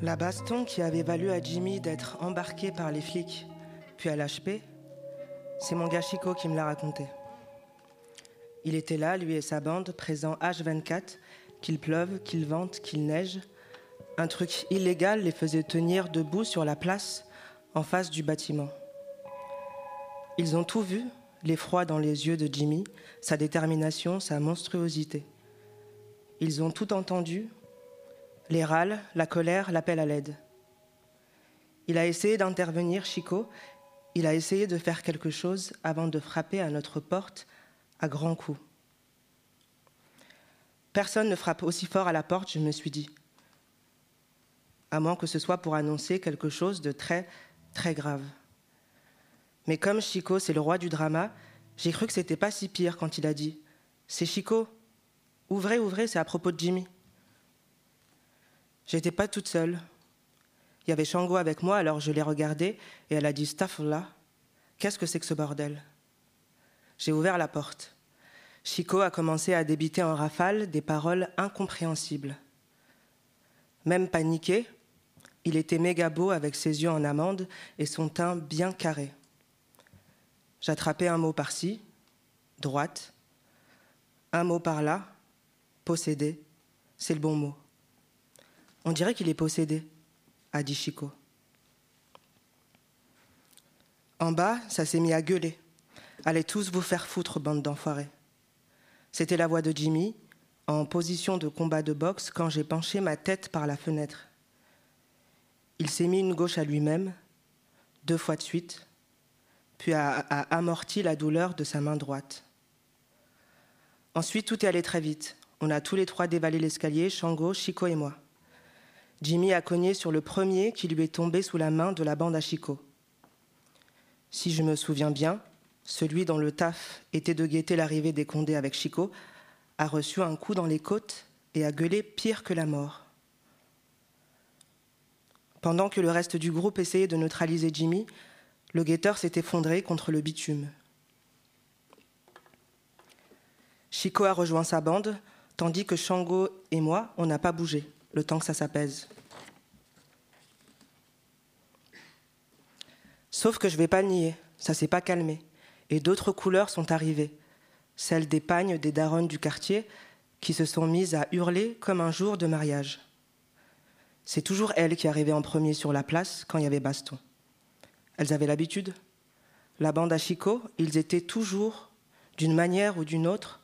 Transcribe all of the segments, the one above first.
La baston qui avait valu à Jimmy d'être embarqué par les flics, puis à l'HP, c'est mon gars qui me l'a raconté. Il était là, lui et sa bande, présents H24, qu'il pleuve, qu'il vente, qu'il neige. Un truc illégal les faisait tenir debout sur la place en face du bâtiment. Ils ont tout vu, l'effroi dans les yeux de Jimmy, sa détermination, sa monstruosité. Ils ont tout entendu, les râles, la colère, l'appel à l'aide. Il a essayé d'intervenir, Chico. Il a essayé de faire quelque chose avant de frapper à notre porte à grands coups. Personne ne frappe aussi fort à la porte, je me suis dit. À moins que ce soit pour annoncer quelque chose de très, très grave. Mais comme Chico, c'est le roi du drama, j'ai cru que c'était pas si pire quand il a dit C'est Chico, ouvrez, ouvrez, c'est à propos de Jimmy. J'étais pas toute seule. Il y avait Shango avec moi, alors je l'ai regardée et elle a dit là, qu'est-ce que c'est que ce bordel? J'ai ouvert la porte. Chico a commencé à débiter en rafale des paroles incompréhensibles. Même paniqué, il était méga beau avec ses yeux en amande et son teint bien carré. J'attrapais un mot par-ci, droite, un mot par-là, possédé, c'est le bon mot. On dirait qu'il est possédé, a dit Chico. En bas, ça s'est mis à gueuler. Allez tous vous faire foutre, bande d'enfoirés. C'était la voix de Jimmy, en position de combat de boxe, quand j'ai penché ma tête par la fenêtre. Il s'est mis une gauche à lui-même, deux fois de suite, puis a, amorti la douleur de sa main droite. Ensuite, tout est allé très vite. On a tous les trois dévalé l'escalier, Shango, Chico et moi. Jimmy a cogné sur le premier qui lui est tombé sous la main de la bande à Chico. Si je me souviens bien, celui dont le taf était de guetter l'arrivée des Condés avec Chico a reçu un coup dans les côtes et a gueulé pire que la mort. Pendant que le reste du groupe essayait de neutraliser Jimmy, le guetteur s'est effondré contre le bitume. Chico a rejoint sa bande, tandis que Shango et moi, on n'a pas bougé le temps que ça s'apaise. Sauf que je ne vais pas nier, ça s'est pas calmé. Et d'autres couleurs sont arrivées, celles des pagnes des daronnes du quartier qui se sont mises à hurler comme un jour de mariage. C'est toujours elles qui arrivaient en premier sur la place quand il y avait baston. Elles avaient l'habitude. La bande à Chico, ils étaient toujours, d'une manière ou d'une autre,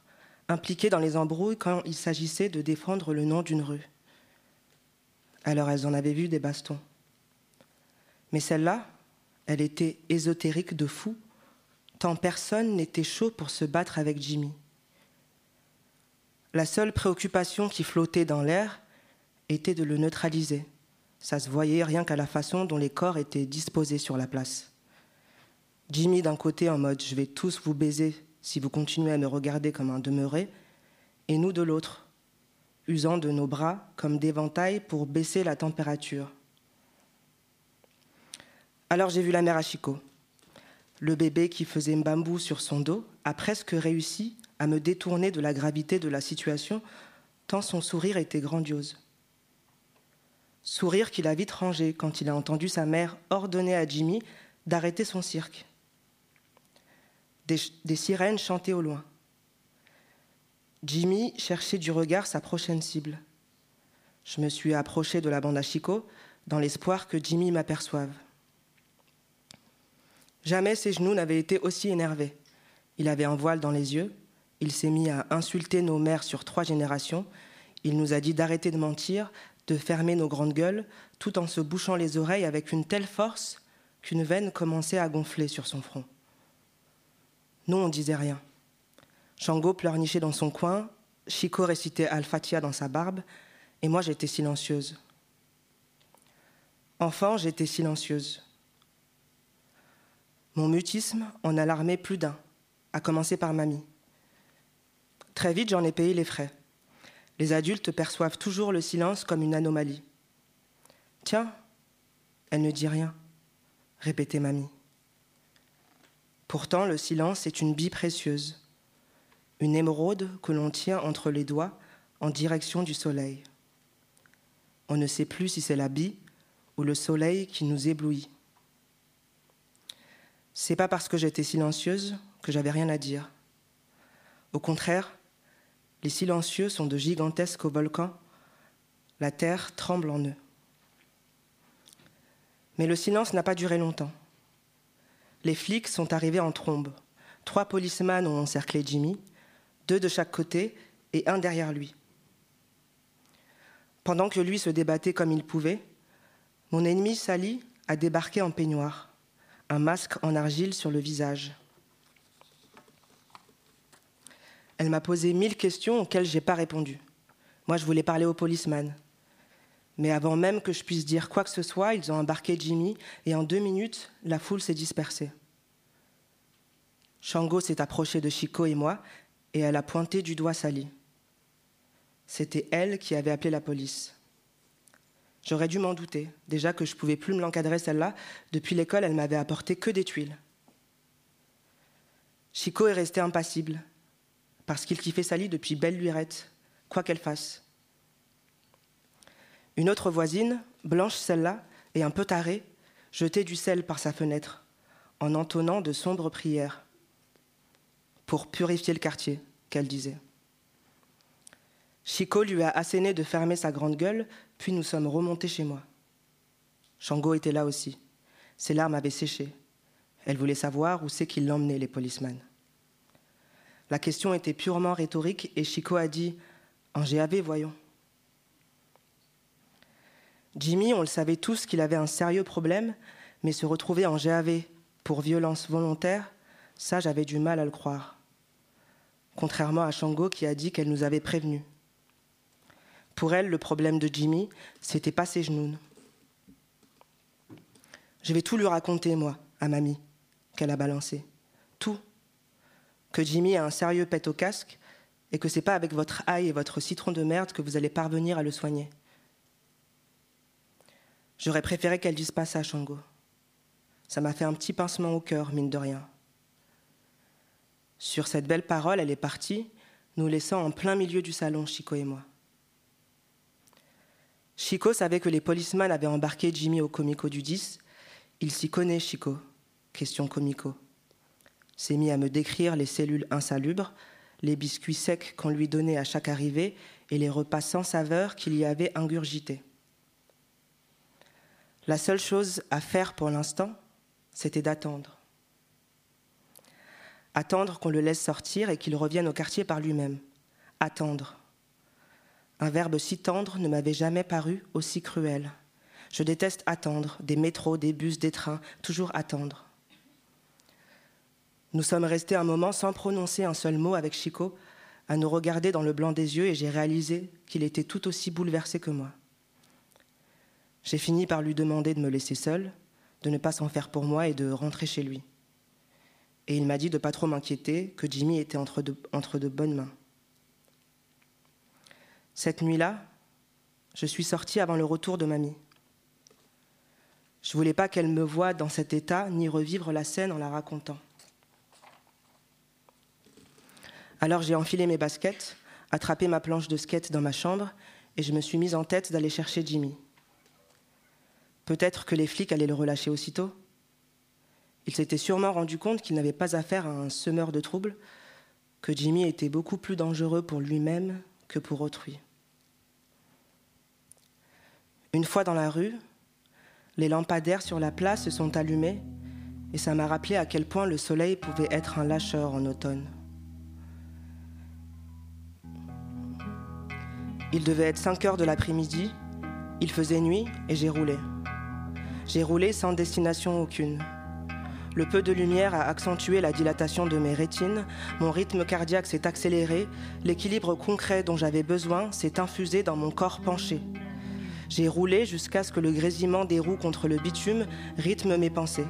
impliqués dans les embrouilles quand il s'agissait de défendre le nom d'une rue. Alors elles en avaient vu des bastons. Mais celle-là, elle était ésotérique de fou, tant personne n'était chaud pour se battre avec Jimmy. La seule préoccupation qui flottait dans l'air était de le neutraliser. Ça se voyait rien qu'à la façon dont les corps étaient disposés sur la place. Jimmy d'un côté en mode je vais tous vous baiser si vous continuez à me regarder comme un demeuré, et nous de l'autre, usant de nos bras comme d'éventail pour baisser la température. Alors j'ai vu la mère Chico. Le bébé qui faisait bambou sur son dos a presque réussi à me détourner de la gravité de la situation, tant son sourire était grandiose. Sourire qu'il a vite rangé quand il a entendu sa mère ordonner à Jimmy d'arrêter son cirque. Des, sirènes chantaient au loin. Jimmy cherchait du regard sa prochaine cible. Je me suis approché de la bande à Chico dans l'espoir que Jimmy m'aperçoive. Jamais ses genoux n'avaient été aussi énervés. Il avait un voile dans les yeux, il s'est mis à insulter nos mères sur trois générations, il nous a dit d'arrêter de mentir, de fermer nos grandes gueules, tout en se bouchant les oreilles avec une telle force qu'une veine commençait à gonfler sur son front. Nous, on disait rien. Shango pleurnichait dans son coin, Chico récitait Al-Fatiha dans sa barbe, et moi j'étais silencieuse. Enfant, j'étais silencieuse. Mon mutisme en alarmait plus d'un, à commencer par mamie. Très vite, j'en ai payé les frais. Les adultes perçoivent toujours le silence comme une anomalie. Tiens, elle ne dit rien, répétait mamie. Pourtant, le silence est une bille précieuse, une émeraude que l'on tient entre les doigts en direction du soleil. On ne sait plus si c'est la bille ou le soleil qui nous éblouit. C'est pas parce que j'étais silencieuse que j'avais rien à dire. Au contraire, les silencieux sont de gigantesques volcans. La terre tremble en eux. Mais le silence n'a pas duré longtemps. Les flics sont arrivés en trombe. Trois policemen ont encerclé Jimmy, deux de chaque côté et un derrière lui. Pendant que lui se débattait comme il pouvait, mon ennemi Sally a débarqué en peignoir, un masque en argile sur le visage. Elle m'a posé mille questions auxquelles je n'ai pas répondu. Moi, je voulais parler au policeman. Mais avant même que je puisse dire quoi que ce soit, ils ont embarqué Jimmy et en deux minutes, la foule s'est dispersée. Shango s'est approché de Chico et moi et elle a pointé du doigt Sally. C'était elle qui avait appelé la police. J'aurais dû m'en douter, déjà que je ne pouvais plus me l'encadrer celle-là. Depuis l'école, elle m'avait apporté que des tuiles. Chico est resté impassible parce qu'il kiffait Sally depuis belle lurette, quoi qu'elle fasse. Une autre voisine, blanche celle-là, et un peu tarée, jetait du sel par sa fenêtre, en entonnant de sombres prières, pour purifier le quartier, qu'elle disait. Chico lui a asséné de fermer sa grande gueule, puis nous sommes remontés chez moi. Shango était là aussi. Ses larmes avaient séché. Elle voulait savoir où c'est qu'il l'emmenait, les policemen. La question était purement rhétorique et Chico a dit En GAV, voyons. Jimmy, on le savait tous qu'il avait un sérieux problème, mais se retrouver en GAV pour violence volontaire, ça j'avais du mal à le croire. Contrairement à Shango qui a dit qu'elle nous avait prévenus. Pour elle, le problème de Jimmy, c'était pas ses genoux. Je vais tout lui raconter, moi, à mamie, qu'elle a balancé. Tout que Jimmy a un sérieux pet au casque et que c'est pas avec votre ail et votre citron de merde que vous allez parvenir à le soigner. J'aurais préféré qu'elle dise pas ça, Shango. Ça m'a fait un petit pincement au cœur, mine de rien. Sur cette belle parole, elle est partie, nous laissant en plein milieu du salon, Chico et moi. Chico savait que les policemen avaient embarqué Jimmy au comico du 10. Il s'y connaît, Chico. Question comico s'est mis à me décrire les cellules insalubres, les biscuits secs qu'on lui donnait à chaque arrivée et les repas sans saveur qu'il y avait ingurgités. La seule chose à faire pour l'instant, c'était d'attendre. Attendre qu'on le laisse sortir et qu'il revienne au quartier par lui-même. Attendre. Un verbe si tendre ne m'avait jamais paru aussi cruel. Je déteste attendre, des métros, des bus, des trains, toujours attendre. Nous sommes restés un moment sans prononcer un seul mot avec Chico, à nous regarder dans le blanc des yeux et j'ai réalisé qu'il était tout aussi bouleversé que moi. J'ai fini par lui demander de me laisser seule, de ne pas s'en faire pour moi et de rentrer chez lui. Et il m'a dit de pas trop m'inquiéter, que Jimmy était entre de bonnes mains. Cette nuit-là, je suis sortie avant le retour de mamie. Je voulais pas qu'elle me voie dans cet état ni revivre la scène en la racontant. Alors j'ai enfilé mes baskets, attrapé ma planche de skate dans ma chambre et je me suis mise en tête d'aller chercher Jimmy. Peut-être que les flics allaient le relâcher aussitôt. Il s'était sûrement rendu compte qu'il n'avait pas affaire à un semeur de troubles, que Jimmy était beaucoup plus dangereux pour lui-même que pour autrui. Une fois dans la rue, les lampadaires sur la place se sont allumés et ça m'a rappelé à quel point le soleil pouvait être un lâcheur en automne. Il devait être 5 heures de l'après-midi, il faisait nuit et j'ai roulé. J'ai roulé sans destination aucune. Le peu de lumière a accentué la dilatation de mes rétines, mon rythme cardiaque s'est accéléré, l'équilibre concret dont j'avais besoin s'est infusé dans mon corps penché. J'ai roulé jusqu'à ce que le grésillement des roues contre le bitume rythme mes pensées,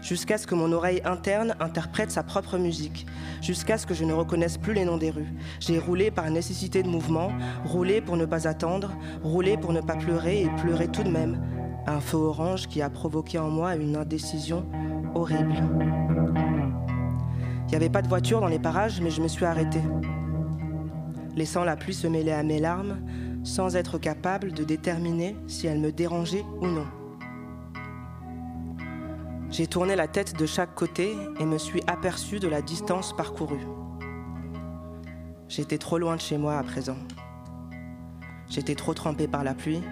jusqu'à ce que mon oreille interne interprète sa propre musique, jusqu'à ce que je ne reconnaisse plus les noms des rues. J'ai roulé par nécessité de mouvement, roulé pour ne pas attendre, roulé pour ne pas pleurer et pleurer tout de même. Un feu orange qui a provoqué en moi une indécision horrible. Il n'y avait pas de voiture dans les parages, mais je me suis arrêtée. Laissant la pluie se mêler à mes larmes, sans être capable de déterminer si elle me dérangeait ou non. J'ai tourné la tête de chaque côté et me suis aperçu de la distance parcourue. J'étais trop loin de chez moi à présent. J'étais trop trempé par la pluie.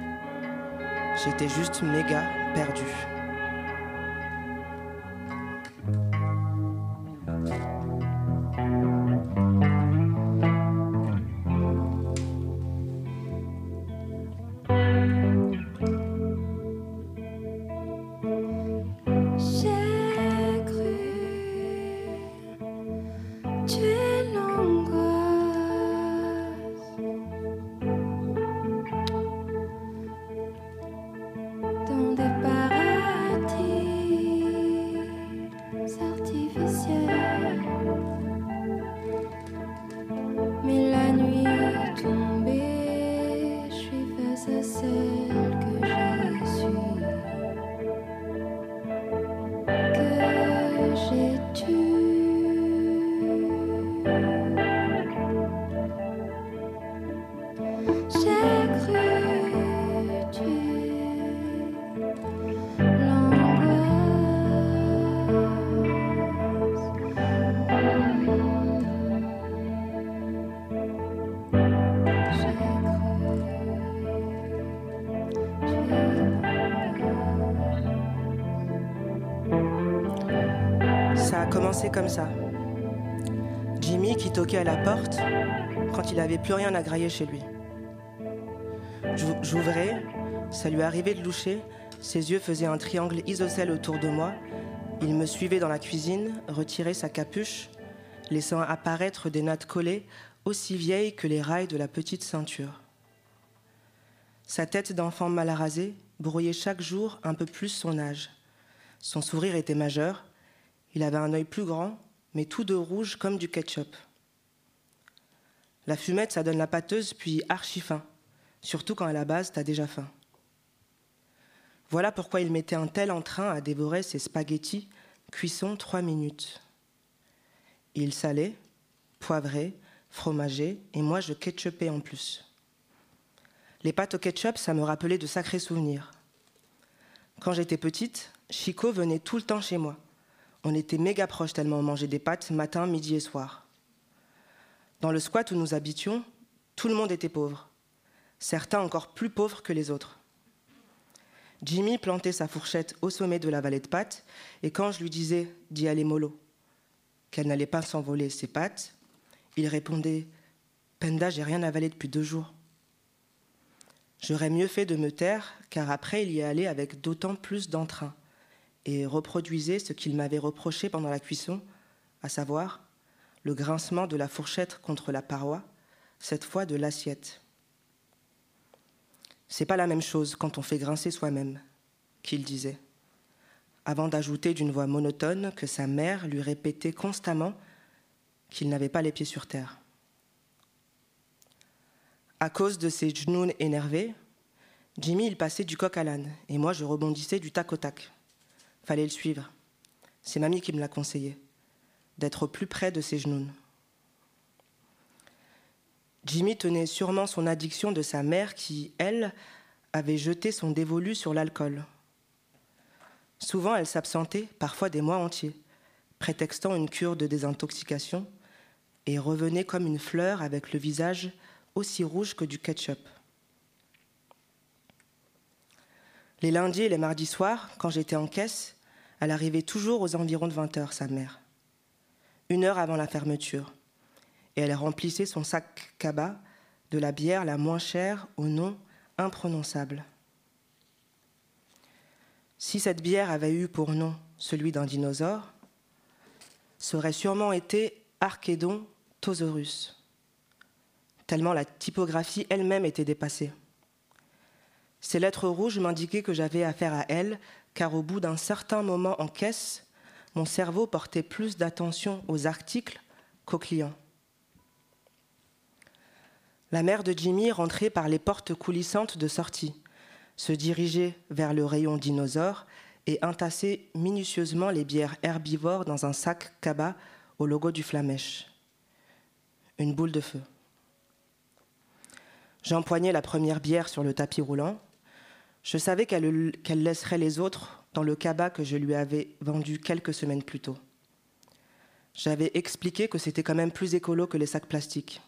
J'étais juste méga perdu. Comme ça. Jimmy qui toquait à la porte quand il n'avait plus rien à grailler chez lui. J'ouvrais, ça lui arrivait de loucher, ses yeux faisaient un triangle isocèle autour de moi. Il me suivait dans la cuisine, retirait sa capuche, laissant apparaître des nattes collées aussi vieilles que les rails de la petite ceinture. Sa tête d'enfant mal rasée brouillait chaque jour un peu plus son âge. Son sourire était majeur, il avait un œil plus grand, mais tout de rouge comme du ketchup. La fumette, ça donne la pâteuse, puis archi fin, surtout quand à la base, t'as déjà faim. Voilà pourquoi il mettait un tel entrain à dévorer ses spaghettis, cuisson trois minutes. Il salait, poivrait, fromageait, et moi je ketchupais en plus. Les pâtes au ketchup, ça me rappelait de sacrés souvenirs. Quand j'étais petite, Chico venait tout le temps chez moi. On était méga proches tellement on mangeait des pâtes matin, midi et soir. Dans le squat où nous habitions, tout le monde était pauvre. Certains encore plus pauvres que les autres. Jimmy plantait sa fourchette au sommet de la vallée de pâtes, et quand je lui disais d'y aller mollo, qu'elle n'allait pas s'envoler ses pattes, il répondait Penda, j'ai rien avalé depuis deux jours. J'aurais mieux fait de me taire, car après il y allait avec d'autant plus d'entrain et reproduisait ce qu'il m'avait reproché pendant la cuisson, à savoir le grincement de la fourchette contre la paroi, cette fois de l'assiette. C'est pas la même chose quand on fait grincer soi-même, qu'il disait, avant d'ajouter d'une voix monotone que sa mère lui répétait constamment qu'il n'avait pas les pieds sur terre. À cause de ses genoux énervés, Jimmy il passait du coq à l'âne et moi je rebondissais du tac au tac. Fallait le suivre. C'est mamie qui me l'a conseillé, d'être plus près de ses genoux. Jimmy tenait sûrement son addiction de sa mère qui, elle, avait jeté son dévolu sur l'alcool. Souvent, elle s'absentait, parfois des mois entiers, prétextant une cure de désintoxication, et revenait comme une fleur avec le visage aussi rouge que du ketchup. Les lundis et les mardis soirs, quand j'étais en caisse, elle arrivait toujours aux environs de 20 heures, sa mère. Une heure avant la fermeture. Et elle remplissait son sac cabas de la bière la moins chère au nom imprononçable. Si cette bière avait eu pour nom celui d'un dinosaure, ça aurait sûrement été Archédon tosaurus, tellement la typographie elle-même était dépassée. Ces lettres rouges m'indiquaient que j'avais affaire à elle, car au bout d'un certain moment en caisse, mon cerveau portait plus d'attention aux articles qu'aux clients. La mère de Jimmy rentrait par les portes coulissantes de sortie, se dirigeait vers le rayon dinosaure et entassait minutieusement les bières herbivores dans un sac cabas au logo du flamèche. Une boule de feu. J'empoignais la première bière sur le tapis roulant, je savais qu'elle laisserait les autres dans le cabas que je lui avais vendu quelques semaines plus tôt. J'avais expliqué que c'était quand même plus écolo que les sacs plastiques.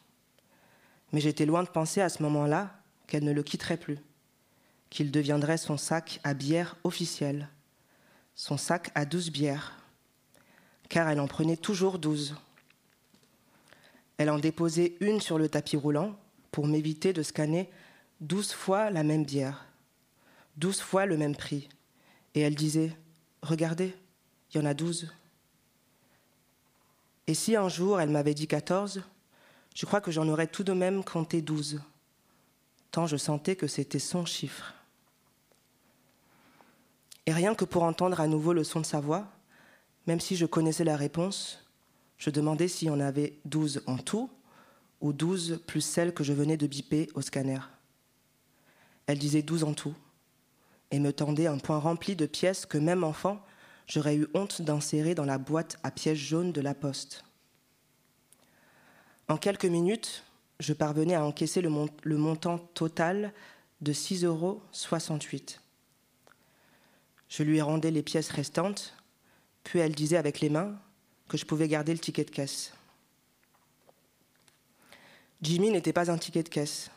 Mais j'étais loin de penser à ce moment-là qu'elle ne le quitterait plus, qu'il deviendrait son sac à bière officiel, son sac à douze bières, car elle en prenait toujours douze. Elle en déposait une sur le tapis roulant pour m'éviter de scanner douze fois la même bière douze fois le même prix. Et elle disait, regardez, il y en a douze. Et si un jour elle m'avait dit quatorze, je crois que j'en aurais tout de même compté douze, tant je sentais que c'était son chiffre. Et rien que pour entendre à nouveau le son de sa voix, même si je connaissais la réponse, je demandais s'il y en avait douze en tout ou douze plus celles que je venais de biper au scanner. Elle disait douze en tout et me tendait un point rempli de pièces que même enfant, j'aurais eu honte d'insérer dans la boîte à pièces jaunes de la poste. En quelques minutes, je parvenais à encaisser le, montant total de 6,68 euros. Je lui rendais les pièces restantes, puis elle disait avec les mains que je pouvais garder le ticket de caisse. Jimmy n'était pas un ticket de caisse.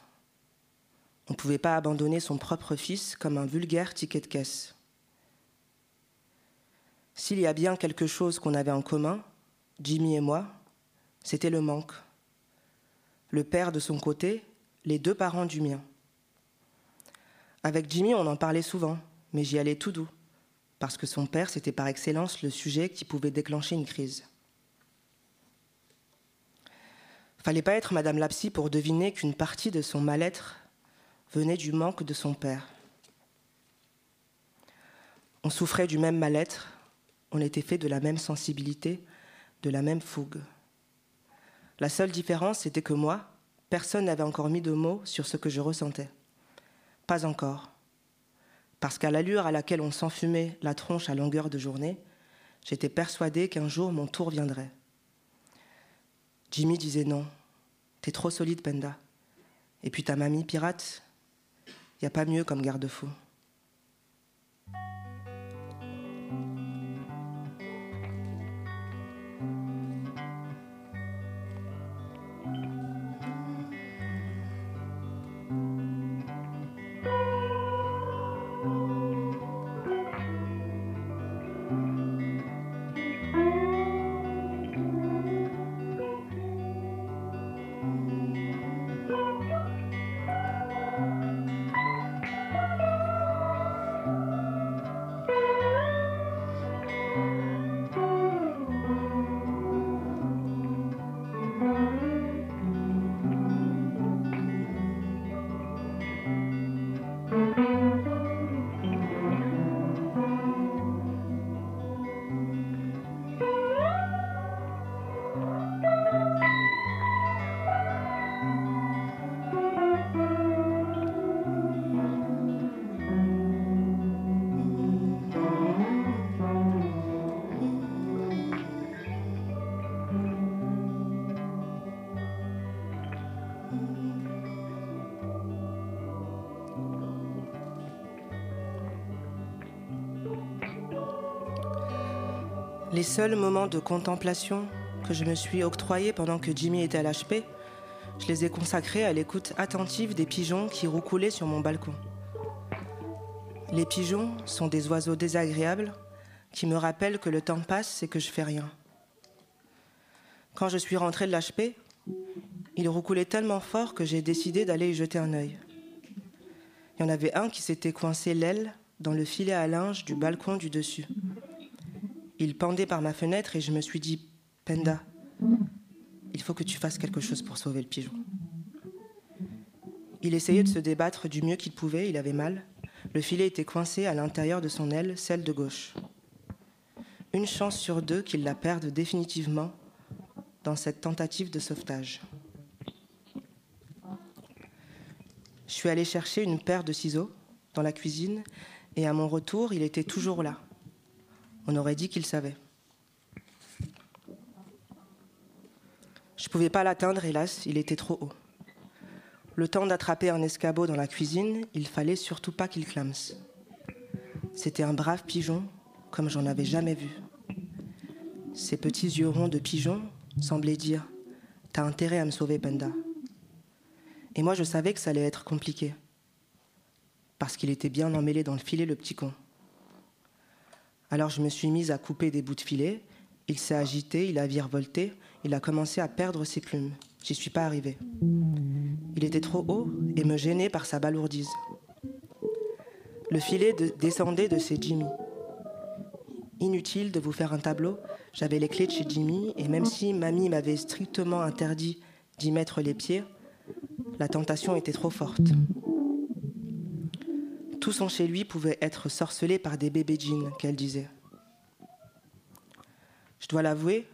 On ne pouvait pas abandonner son propre fils comme un vulgaire ticket de caisse. S'il y a bien quelque chose qu'on avait en commun, Jimmy et moi, c'était le manque. Le père de son côté, les deux parents du mien. Avec Jimmy, on en parlait souvent, mais j'y allais tout doux, parce que son père, c'était par excellence le sujet qui pouvait déclencher une crise. Fallait pas être Madame Lapsy pour deviner qu'une partie de son mal-être venait du manque de son père. On souffrait du même mal-être, on était fait de la même sensibilité, de la même fougue. La seule différence, c'était que moi, personne n'avait encore mis de mots sur ce que je ressentais. Pas encore. Parce qu'à l'allure à laquelle on s'enfumait la tronche à longueur de journée, j'étais persuadée qu'un jour mon tour viendrait. Jimmy disait non, t'es trop solide, Penda. Et puis ta mamie pirate, il n'y a pas mieux comme garde-fou. Les seuls moments de contemplation que je me suis octroyés pendant que Jimmy était à l'HP, je les ai consacrés à l'écoute attentive des pigeons qui roucoulaient sur mon balcon. Les pigeons sont des oiseaux désagréables qui me rappellent que le temps passe et que je fais rien. Quand je suis rentrée de l'HP, ils roucoulaient tellement fort que j'ai décidé d'aller y jeter un œil. Il y en avait un qui s'était coincé l'aile dans le filet à linge du balcon du dessus. Il pendait par ma fenêtre et je me suis dit, Penda, il faut que tu fasses quelque chose pour sauver le pigeon. Il essayait de se débattre du mieux qu'il pouvait, il avait mal. Le filet était coincé à l'intérieur de son aile, celle de gauche. Une chance sur deux qu'il la perde définitivement dans cette tentative de sauvetage. Je suis allée chercher une paire de ciseaux dans la cuisine et à mon retour, il était toujours là. On aurait dit qu'il savait. Je ne pouvais pas l'atteindre, hélas, il était trop haut. Le temps d'attraper un escabeau dans la cuisine, il fallait surtout pas qu'il clame. C'était un brave pigeon, comme j'en avais jamais vu. Ses petits yeux ronds de pigeon semblaient dire T'as intérêt à me sauver, Panda. Et moi, je savais que ça allait être compliqué. Parce qu'il était bien emmêlé dans le filet, le petit con. Alors je me suis mise à couper des bouts de filet. Il s'est agité, il a virevolté, il a commencé à perdre ses plumes. J'y suis pas arrivée. Il était trop haut et me gênait par sa balourdise. Le filet descendait de ses Jimmy. Inutile de vous faire un tableau, j'avais les clés de chez Jimmy et même si mamie m'avait strictement interdit d'y mettre les pieds, la tentation était trop forte. Tout son chez lui pouvait être sorcelé par des bébés jeans, qu'elle disait. Je dois l'avouer,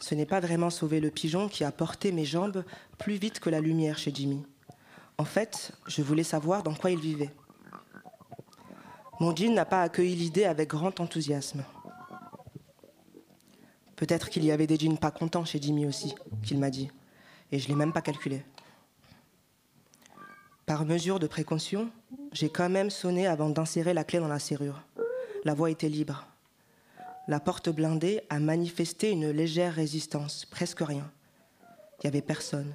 ce n'est pas vraiment sauver le pigeon qui a porté mes jambes plus vite que la lumière chez Jimmy. En fait, je voulais savoir dans quoi il vivait. Mon jean n'a pas accueilli l'idée avec grand enthousiasme. Peut-être qu'il y avait des jeans pas contents chez Jimmy aussi, qu'il m'a dit, et je ne l'ai même pas calculé. Par mesure de précaution, j'ai quand même sonné avant d'insérer la clé dans la serrure. La voie était libre. La porte blindée a manifesté une légère résistance, presque rien. Il n'y avait personne.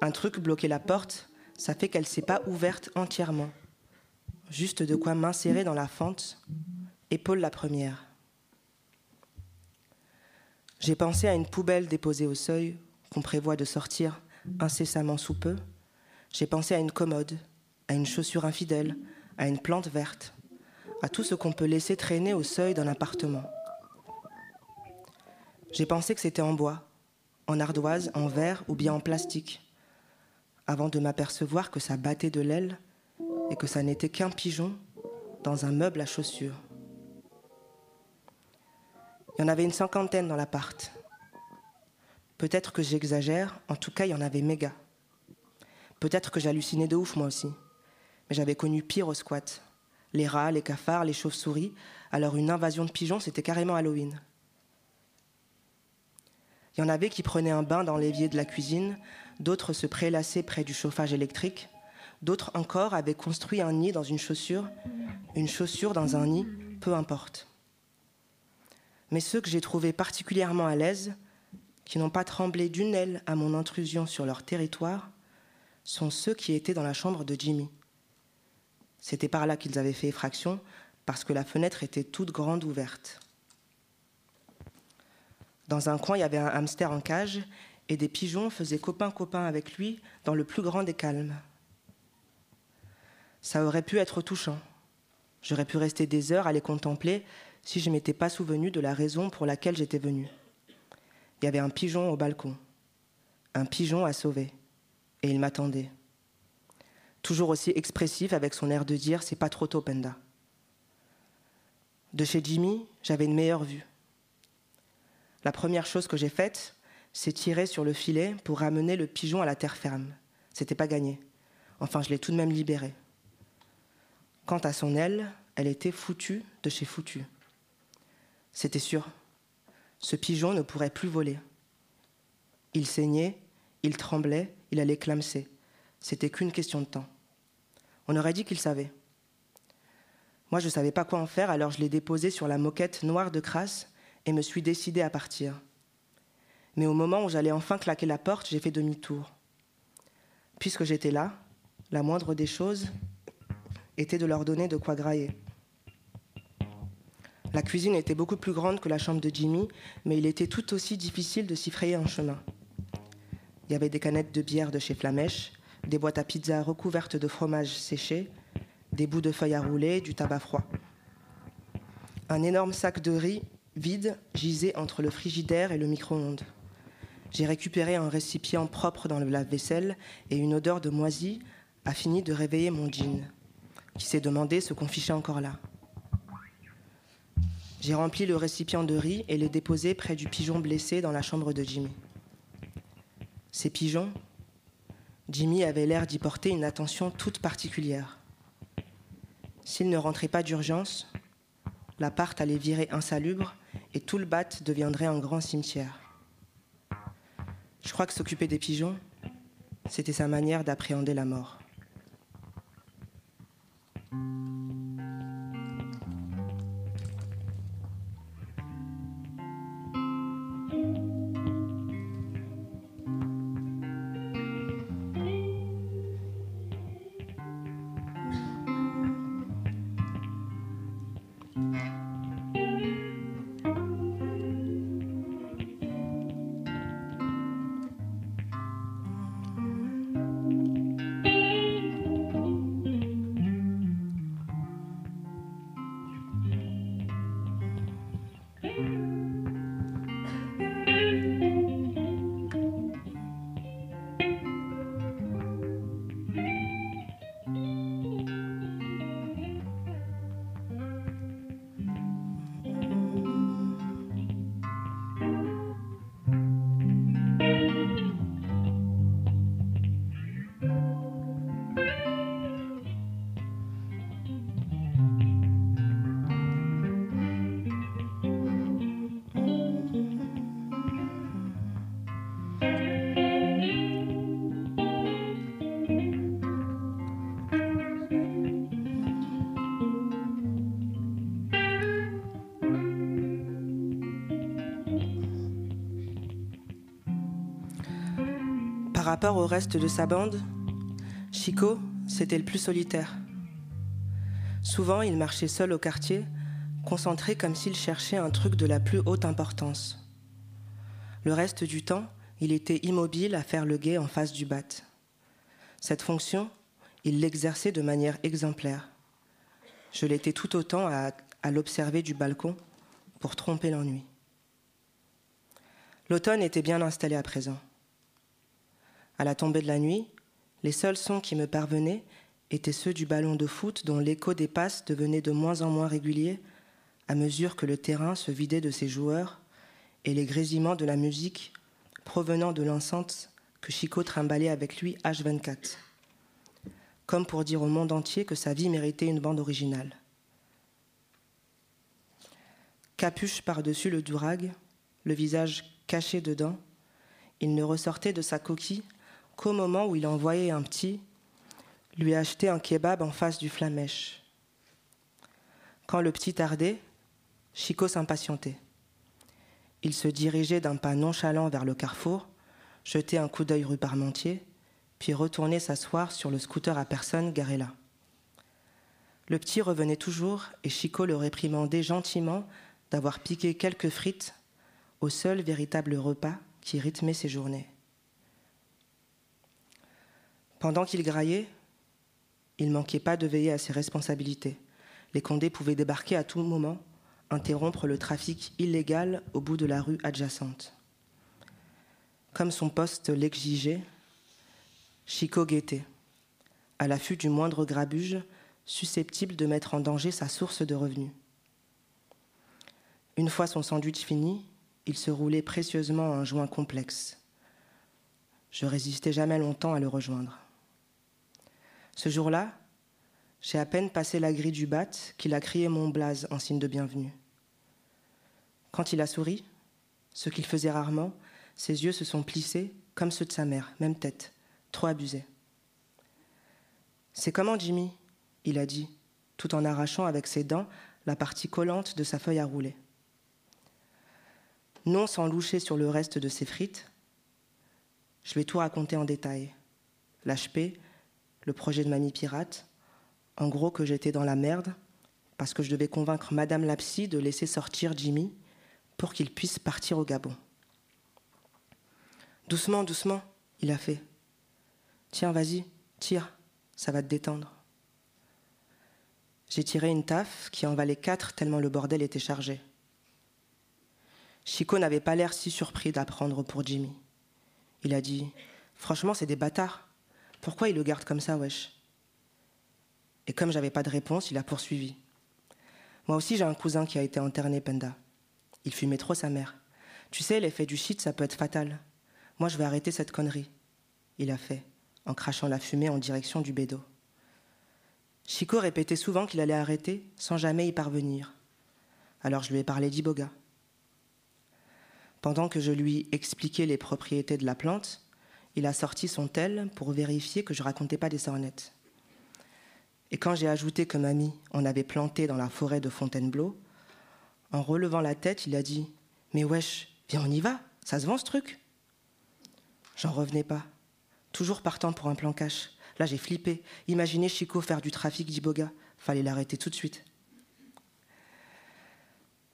Un truc bloquait la porte, ça fait qu'elle ne s'est pas ouverte entièrement. Juste de quoi m'insérer dans la fente, épaule la première. J'ai pensé à une poubelle déposée au seuil qu'on prévoit de sortir incessamment sous peu j'ai pensé à une commode, à une chaussure infidèle, à une plante verte, à tout ce qu'on peut laisser traîner au seuil d'un appartement. J'ai pensé que c'était en bois, en ardoise, en verre ou bien en plastique, avant de m'apercevoir que ça battait de l'aile et que ça n'était qu'un pigeon dans un meuble à chaussures. Il y en avait une cinquantaine dans l'appart. Peut-être que j'exagère, en tout cas il y en avait méga. Peut-être que j'hallucinais de ouf moi aussi. Mais j'avais connu pire au squat. Les rats, les cafards, les chauves-souris. Alors une invasion de pigeons, c'était carrément Halloween. Il y en avait qui prenaient un bain dans l'évier de la cuisine, d'autres se prélassaient près du chauffage électrique, d'autres encore avaient construit un nid dans une chaussure, une chaussure dans un nid, peu importe. Mais ceux que j'ai trouvés particulièrement à l'aise, qui n'ont pas tremblé d'une aile à mon intrusion sur leur territoire, sont ceux qui étaient dans la chambre de Jimmy. C'était par là qu'ils avaient fait effraction, parce que la fenêtre était toute grande ouverte. Dans un coin, il y avait un hamster en cage, et des pigeons faisaient copain-copain avec lui dans le plus grand des calmes. Ça aurait pu être touchant. J'aurais pu rester des heures à les contempler si je ne m'étais pas souvenu de la raison pour laquelle j'étais venu. Il y avait un pigeon au balcon, un pigeon à sauver et il m'attendait. Toujours aussi expressif avec son air de dire C'est pas trop tôt, Penda. De chez Jimmy, j'avais une meilleure vue. La première chose que j'ai faite, c'est tirer sur le filet pour ramener le pigeon à la terre ferme. C'était pas gagné. Enfin, je l'ai tout de même libéré. Quant à son aile, elle était foutue de chez foutu. C'était sûr. Ce pigeon ne pourrait plus voler. Il saignait, il tremblait, il allait clamser. C'était qu'une question de temps. On aurait dit qu'il savait. Moi, je ne savais pas quoi en faire, alors je l'ai déposé sur la moquette noire de crasse et me suis décidé à partir. Mais au moment où j'allais enfin claquer la porte, j'ai fait demi-tour. Puisque j'étais là, la moindre des choses était de leur donner de quoi grailler. La cuisine était beaucoup plus grande que la chambre de Jimmy, mais il était tout aussi difficile de s'y frayer un chemin. Il y avait des canettes de bière de chez Flamèche, des boîtes à pizza recouvertes de fromage séché, des bouts de feuilles à rouler, du tabac froid. Un énorme sac de riz vide gisait entre le frigidaire et le micro-ondes. J'ai récupéré un récipient propre dans le lave-vaisselle et une odeur de moisi a fini de réveiller mon jean, qui s'est demandé ce qu'on fichait encore là. J'ai rempli le récipient de riz et l'ai déposé près du pigeon blessé dans la chambre de Jimmy. Ces pigeons, Jimmy avait l'air d'y porter une attention toute particulière. S'il ne rentrait pas d'urgence, l'appart allait virer insalubre et tout le bat deviendrait un grand cimetière. Je crois que s'occuper des pigeons, c'était sa manière d'appréhender la mort. Par rapport au reste de sa bande, Chico, c'était le plus solitaire. Souvent, il marchait seul au quartier, concentré comme s'il cherchait un truc de la plus haute importance. Le reste du temps, il était immobile à faire le guet en face du bat. Cette fonction, il l'exerçait de manière exemplaire. Je l'étais tout autant à, l'observer du balcon pour tromper l'ennui. L'automne était bien installé à présent. À la tombée de la nuit, les seuls sons qui me parvenaient étaient ceux du ballon de foot dont l'écho des passes devenait de moins en moins régulier à mesure que le terrain se vidait de ses joueurs et les grésillements de la musique provenant de l'enceinte que Chico trimballait avec lui H24, comme pour dire au monde entier que sa vie méritait une bande originale. Capuche par-dessus le durag, le visage caché dedans, il ne ressortait de sa coquille qu'au moment où il envoyait un petit lui acheter un kebab en face du flamèche. Quand le petit tardait, Chico s'impatientait. Il se dirigeait d'un pas nonchalant vers le carrefour, jetait un coup d'œil rue Parmentier, puis retournait s'asseoir sur le scooter à personne garé là. Le petit revenait toujours et Chico le réprimandait gentiment d'avoir piqué quelques frites au seul véritable repas qui rythmait ses journées. Pendant qu'il graillait, il ne manquait pas de veiller à ses responsabilités. Les Condés pouvaient débarquer à tout moment, interrompre le trafic illégal au bout de la rue adjacente. Comme son poste l'exigeait, Chico guettait, à l'affût du moindre grabuge susceptible de mettre en danger sa source de revenus. Une fois son sandwich fini, il se roulait précieusement un joint complexe. Je résistais jamais longtemps à le rejoindre. Ce jour-là, j'ai à peine passé la grille du bat qu'il a crié mon blaze en signe de bienvenue. Quand il a souri, ce qu'il faisait rarement, ses yeux se sont plissés comme ceux de sa mère, même tête, trop abusé. C'est comment Jimmy? Il a dit, tout en arrachant avec ses dents la partie collante de sa feuille à rouler. Non sans loucher sur le reste de ses frites, je vais tout raconter en détail. L'HP, le projet de mamie pirate, en gros que j'étais dans la merde parce que je devais convaincre Madame Lapsy de laisser sortir Jimmy pour qu'il puisse partir au Gabon. Doucement, doucement, il a fait. Tiens, vas-y, tire, ça va te détendre. J'ai tiré une taffe qui en valait quatre tellement le bordel était chargé. Chico n'avait pas l'air si surpris d'apprendre pour Jimmy. Il a dit Franchement, c'est des bâtards. Pourquoi ils le gardent comme ça, wesh? Et comme j'avais pas de réponse, il a poursuivi. Moi aussi, j'ai un cousin qui a été interné, Penda. Il fumait trop sa mère. Tu sais, l'effet du shit, ça peut être fatal. Moi, je vais arrêter cette connerie. Il a fait, en crachant la fumée en direction du bédo. Chico répétait souvent qu'il allait arrêter sans jamais y parvenir. Alors je lui ai parlé d'Iboga. Pendant que je lui expliquais les propriétés de la plante, il a sorti son tel pour vérifier que je racontais pas des sornettes. Et quand j'ai ajouté que mamie en avait planté dans la forêt de Fontainebleau, en relevant la tête, il a dit Mais wesh, viens, on y va, ça se vend ce truc J'en revenais pas, toujours partant pour un plan cash. Là, j'ai flippé. Imaginez Chico faire du trafic d'Iboga. Fallait l'arrêter tout de suite.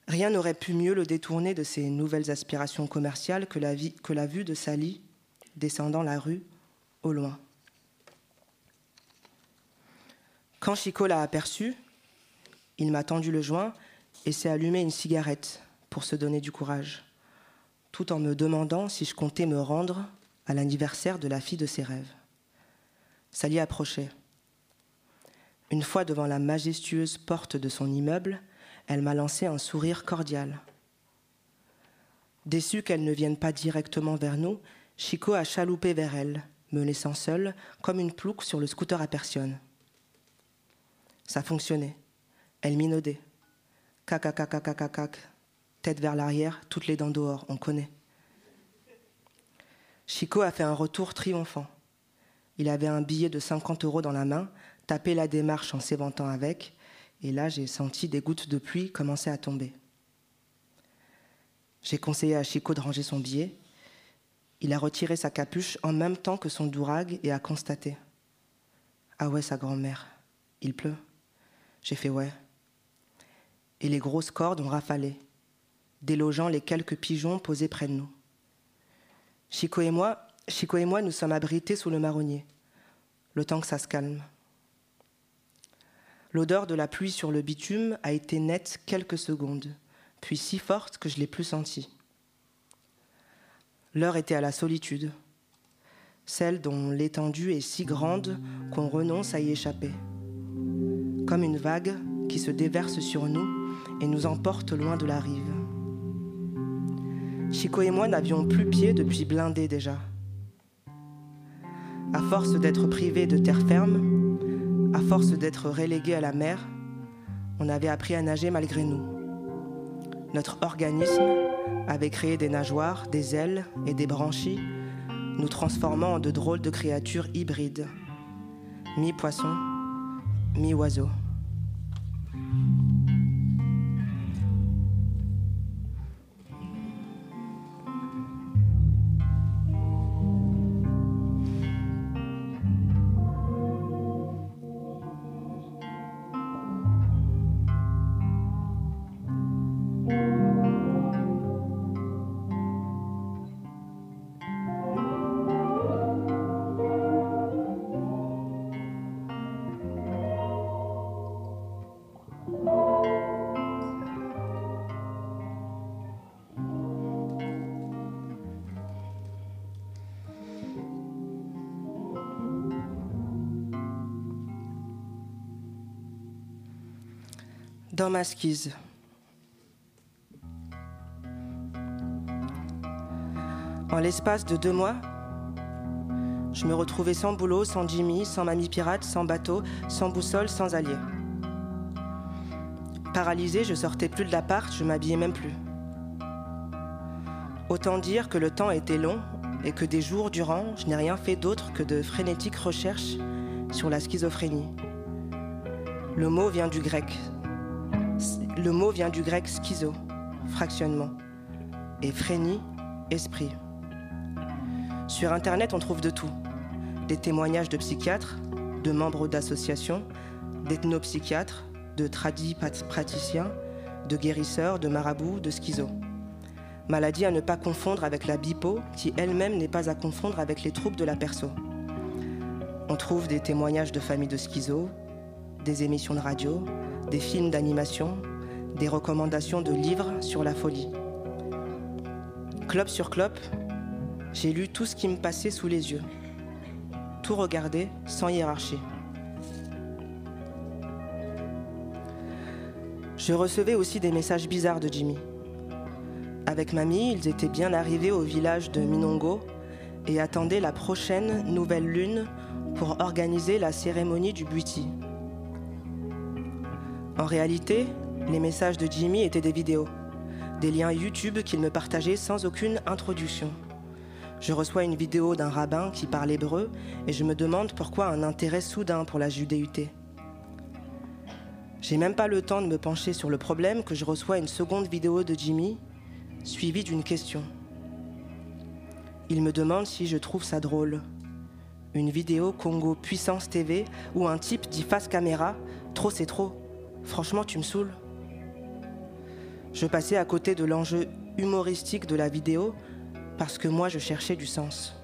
Rien n'aurait pu mieux le détourner de ses nouvelles aspirations commerciales que la vue de Sally descendant la rue au loin. Quand Chico l'a aperçu, il m'a tendu le joint et s'est allumé une cigarette pour se donner du courage, tout en me demandant si je comptais me rendre à l'anniversaire de la fille de ses rêves. Sally approchait. Une fois devant la majestueuse porte de son immeuble, elle m'a lancé un sourire cordial. Déçu qu'elle ne vienne pas directement vers nous, Chico a chaloupé vers elle, me laissant seule, comme une plouque sur le scooter à personne. Ça fonctionnait. Elle minaudait. Cac, cac, cac, cac, cac, Tête vers l'arrière, toutes les dents dehors, on connaît. Chico a fait un retour triomphant. Il avait un billet de 50 euros dans la main, tapé la démarche en s'éventant avec, et là j'ai senti des gouttes de pluie commencer à tomber. J'ai conseillé à Chico de ranger son billet. Il a retiré sa capuche en même temps que son dourag et a constaté Ah ouais, sa grand-mère, il pleut. J'ai fait ouais. Et les grosses cordes ont rafalé, délogeant les quelques pigeons posés près de nous. Chico et moi, Chico et moi, nous sommes abrités sous le marronnier, le temps que ça se calme. L'odeur de la pluie sur le bitume a été nette quelques secondes, puis si forte que je l'ai plus sentie. L'heure était à la solitude, celle dont l'étendue est si grande qu'on renonce à y échapper comme une vague qui se déverse sur nous et nous emporte loin de la rive. Chico et moi n'avions plus pied depuis blindé déjà. À force d'être privés de terre ferme, à force d'être relégués à la mer, on avait appris à nager malgré nous. Notre organisme avait créé des nageoires, des ailes et des branchies, nous transformant en de drôles de créatures hybrides, mi-poisson, mi-oiseau. En l'espace de deux mois, je me retrouvais sans boulot, sans Jimmy, sans mamie pirate, sans bateau, sans boussole, sans allié. Paralysée, je sortais plus de l'appart, je m'habillais même plus. Autant dire que le temps était long et que des jours durant, je n'ai rien fait d'autre que de frénétiques recherches sur la schizophrénie Le mot vient du grec. Le mot vient du grec schizo, fractionnement, et frénie, esprit. Sur Internet, on trouve de tout. Des témoignages de psychiatres, de membres d'associations, d'ethnopsychiatres, de tradis praticiens, de guérisseurs, de marabouts, de schizo. Maladie à ne pas confondre avec la bipo, qui elle-même n'est pas à confondre avec les troubles de la perso. On trouve des témoignages de familles de schizo, des émissions de radio, des films d'animation, des recommandations de livres sur la folie. Clope sur clope, j'ai lu tout ce qui me passait sous les yeux. Tout regardé sans hiérarchie. Je recevais aussi des messages bizarres de Jimmy. Avec mamie, ils étaient bien arrivés au village de Minongo et attendaient la prochaine nouvelle lune pour organiser la cérémonie du Buiti. En réalité, les messages de Jimmy étaient des vidéos, des liens YouTube qu'il me partageait sans aucune introduction. Je reçois une vidéo d'un rabbin qui parle hébreu et je me demande pourquoi un intérêt soudain pour la judéité. J'ai même pas le temps de me pencher sur le problème que je reçois une seconde vidéo de Jimmy, suivie d'une question. Il me demande si je trouve ça drôle. Une vidéo Congo Puissance TV où un type dit face caméra Trop c'est trop. Franchement, tu me saoules. Je passais à côté de l'enjeu humoristique de la vidéo parce que moi je cherchais du sens.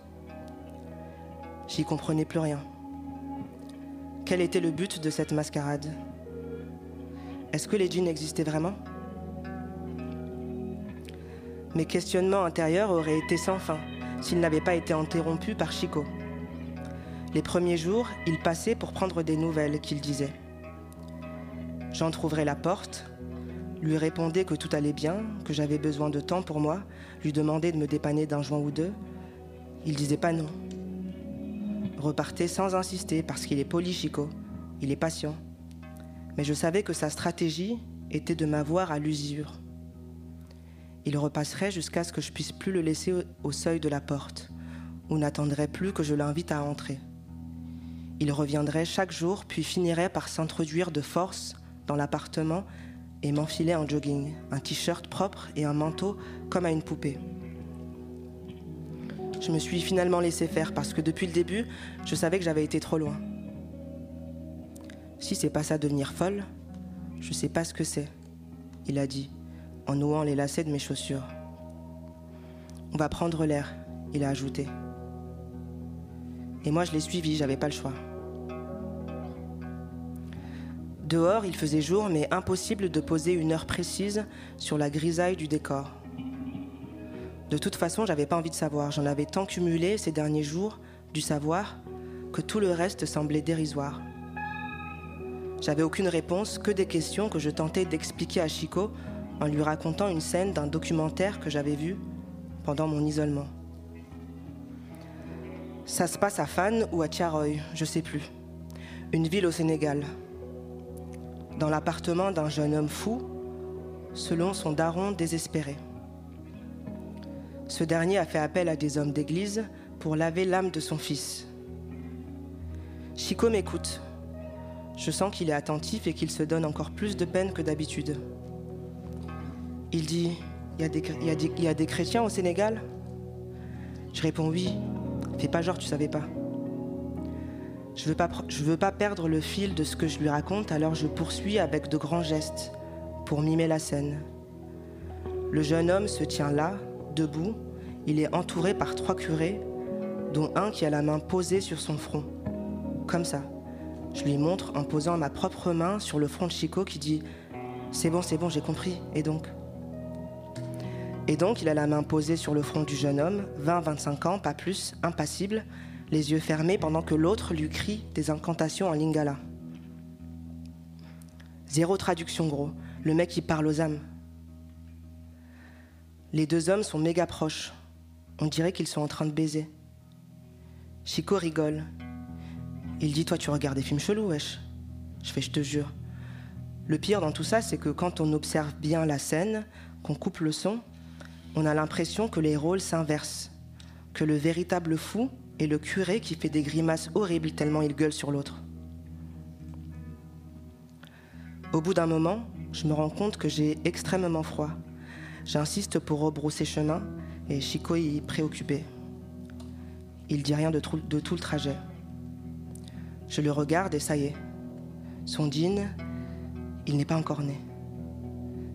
J'y comprenais plus rien. Quel était le but de cette mascarade? Est-ce que les djinns existaient vraiment? Mes questionnements intérieurs auraient été sans fin s'ils n'avaient pas été interrompus par Chico. Les premiers jours, il passait pour prendre des nouvelles, qu'il disait. J'entr'ouvrais la porte, lui répondais que tout allait bien, que j'avais besoin de temps pour moi, lui demandais de me dépanner d'un joint ou deux. Il disait pas non. Repartait sans insister parce qu'il est poli, Chico. Il est patient. Mais je savais que sa stratégie était de m'avoir à l'usure. Il repasserait jusqu'à ce que je puisse plus le laisser au seuil de la porte, ou n'attendrait plus que je l'invite à entrer. Il reviendrait chaque jour, puis finirait par s'introduire de force dans l'appartement et m'enfiler en jogging, un t-shirt propre et un manteau comme à une poupée. Je me suis finalement laissé faire parce que depuis le début, je savais que j'avais été trop loin. Si c'est pas ça devenir folle, je sais pas ce que c'est, il a dit, en nouant les lacets de mes chaussures. On va prendre l'air, il a ajouté. Et moi je l'ai suivi, j'avais pas le choix. Dehors, il faisait jour, mais impossible de poser une heure précise sur la grisaille du décor. De toute façon, j'avais pas envie de savoir. J'en avais tant cumulé ces derniers jours du savoir que tout le reste semblait dérisoire. J'avais aucune réponse, que des questions que je tentais d'expliquer à Chico en lui racontant une scène d'un documentaire que j'avais vu pendant mon isolement. Ça se passe à Fan ou à Tiaroy, je sais plus. Une ville au Sénégal, dans l'appartement d'un jeune homme fou, selon son daron désespéré. Ce dernier a fait appel à des hommes d'église pour laver l'âme de son fils. Chico m'écoute. Je sens qu'il est attentif et qu'il se donne encore plus de peine que d'habitude. Il dit Il y, a des chrétiens au Sénégal? Je réponds Oui. Fais pas genre, tu savais pas. Je veux, veux pas perdre le fil de ce que je lui raconte, alors je poursuis avec de grands gestes pour mimer la scène. Le jeune homme se tient là, debout. Il est entouré par trois curés, dont un qui a la main posée sur son front. Comme ça. Je lui montre en posant ma propre main sur le front de Chico qui dit C'est bon, c'est bon, j'ai compris. Et donc Et donc, il a la main posée sur le front du jeune homme, 20-25 ans, pas plus, impassible, les yeux fermés pendant que l'autre lui crie des incantations en lingala. Zéro traduction, gros. Le mec, il parle aux âmes. Les deux hommes sont méga proches. On dirait qu'ils sont en train de baiser. Chico rigole. Il dit Toi, tu regardes des films chelous, wesh. Je fais Je te jure. Le pire dans tout ça, c'est que quand on observe bien la scène, qu'on coupe le son, on a l'impression que les rôles s'inversent. Que le véritable fou et le curé qui fait des grimaces horribles tellement il gueule sur l'autre. Au bout d'un moment, je me rends compte que j'ai extrêmement froid. J'insiste pour rebrousser chemin et Chico est préoccupé. Il dit rien de, de tout le trajet. Je le regarde et ça y est. Son jean, il n'est pas encore né.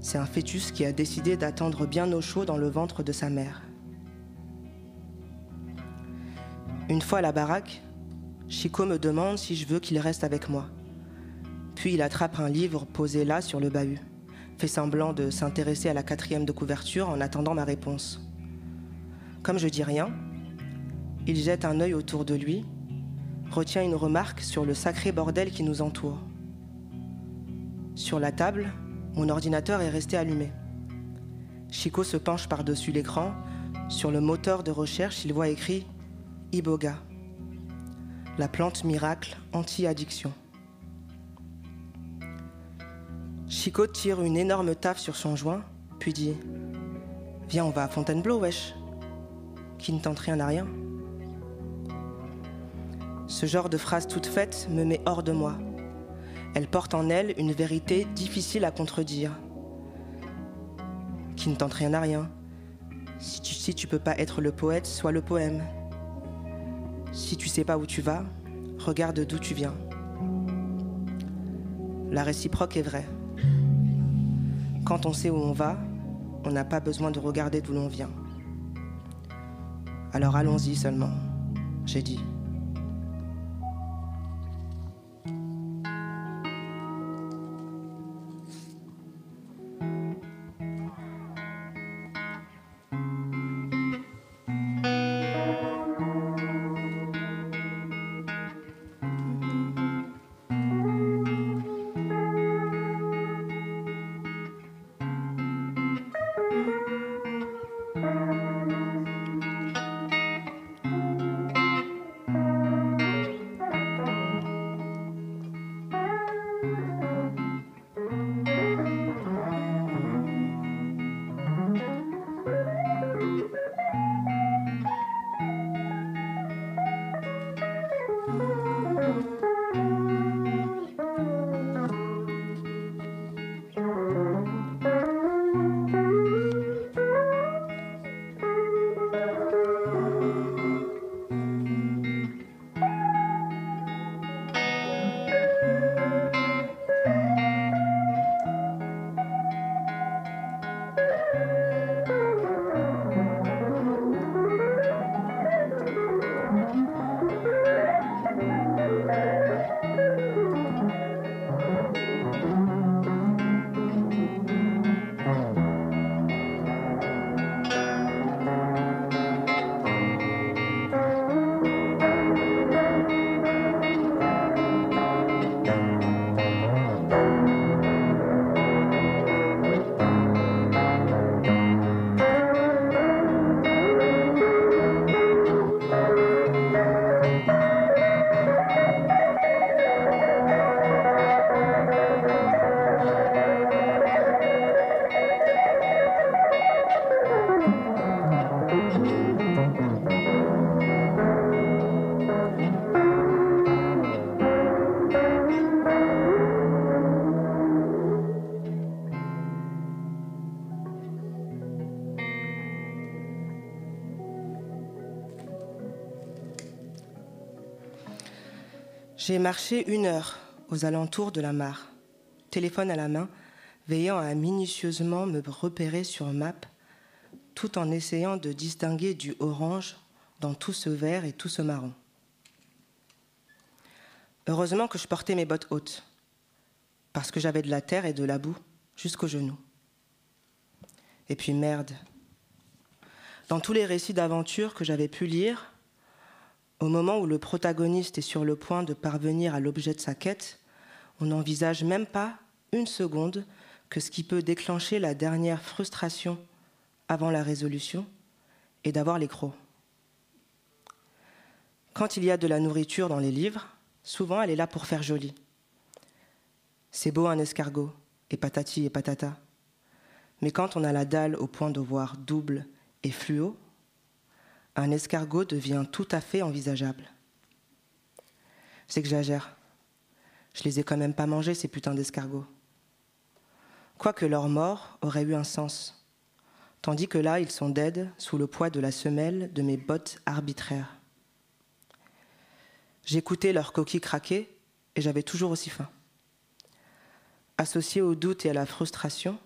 C'est un fœtus qui a décidé d'attendre bien au chaud dans le ventre de sa mère. Une fois à la baraque, Chico me demande si je veux qu'il reste avec moi. Puis il attrape un livre posé là sur le bahut, fait semblant de s'intéresser à la quatrième de couverture en attendant ma réponse. Comme je dis rien, il jette un œil autour de lui, retient une remarque sur le sacré bordel qui nous entoure. Sur la table, mon ordinateur est resté allumé. Chico se penche par-dessus l'écran. Sur le moteur de recherche, il voit écrit Iboga, la plante miracle anti-addiction. Chico tire une énorme taffe sur son joint, puis dit Viens, on va à Fontainebleau, wesh. Qui ne tente rien à rien. Ce genre de phrase toute faite me met hors de moi. Elle porte en elle une vérité difficile à contredire. Qui ne tente rien à rien. Si tu, si tu peux pas être le poète, sois le poème. Si tu sais pas où tu vas, regarde d'où tu viens. La réciproque est vraie. Quand on sait où on va, on n'a pas besoin de regarder d'où l'on vient. Alors allons-y seulement, j'ai dit. J'ai marché une heure aux alentours de la mare, téléphone à la main, veillant à minutieusement me repérer sur map, tout en essayant de distinguer du orange dans tout ce vert et tout ce marron. Heureusement que je portais mes bottes hautes, parce que j'avais de la terre et de la boue jusqu'aux genoux. Et puis merde. Dans tous les récits d'aventure que j'avais pu lire, au moment où le protagoniste est sur le point de parvenir à l'objet de sa quête, on n'envisage même pas une seconde que ce qui peut déclencher la dernière frustration avant la résolution est d'avoir les. Quand il y a de la nourriture dans les livres, souvent elle est là pour faire joli. C'est beau un escargot, et patati et patata. Mais quand on a la dalle au point de voir double et fluo, un escargot devient tout à fait envisageable. C'est que j'agère. Je les ai quand même pas mangés, ces putains d'escargots. Quoique leur mort aurait eu un sens, tandis que là, ils sont dead sous le poids de la semelle de mes bottes arbitraires. J'écoutais leurs coquilles craquer et j'avais toujours aussi faim. Associé au doute et à la frustration,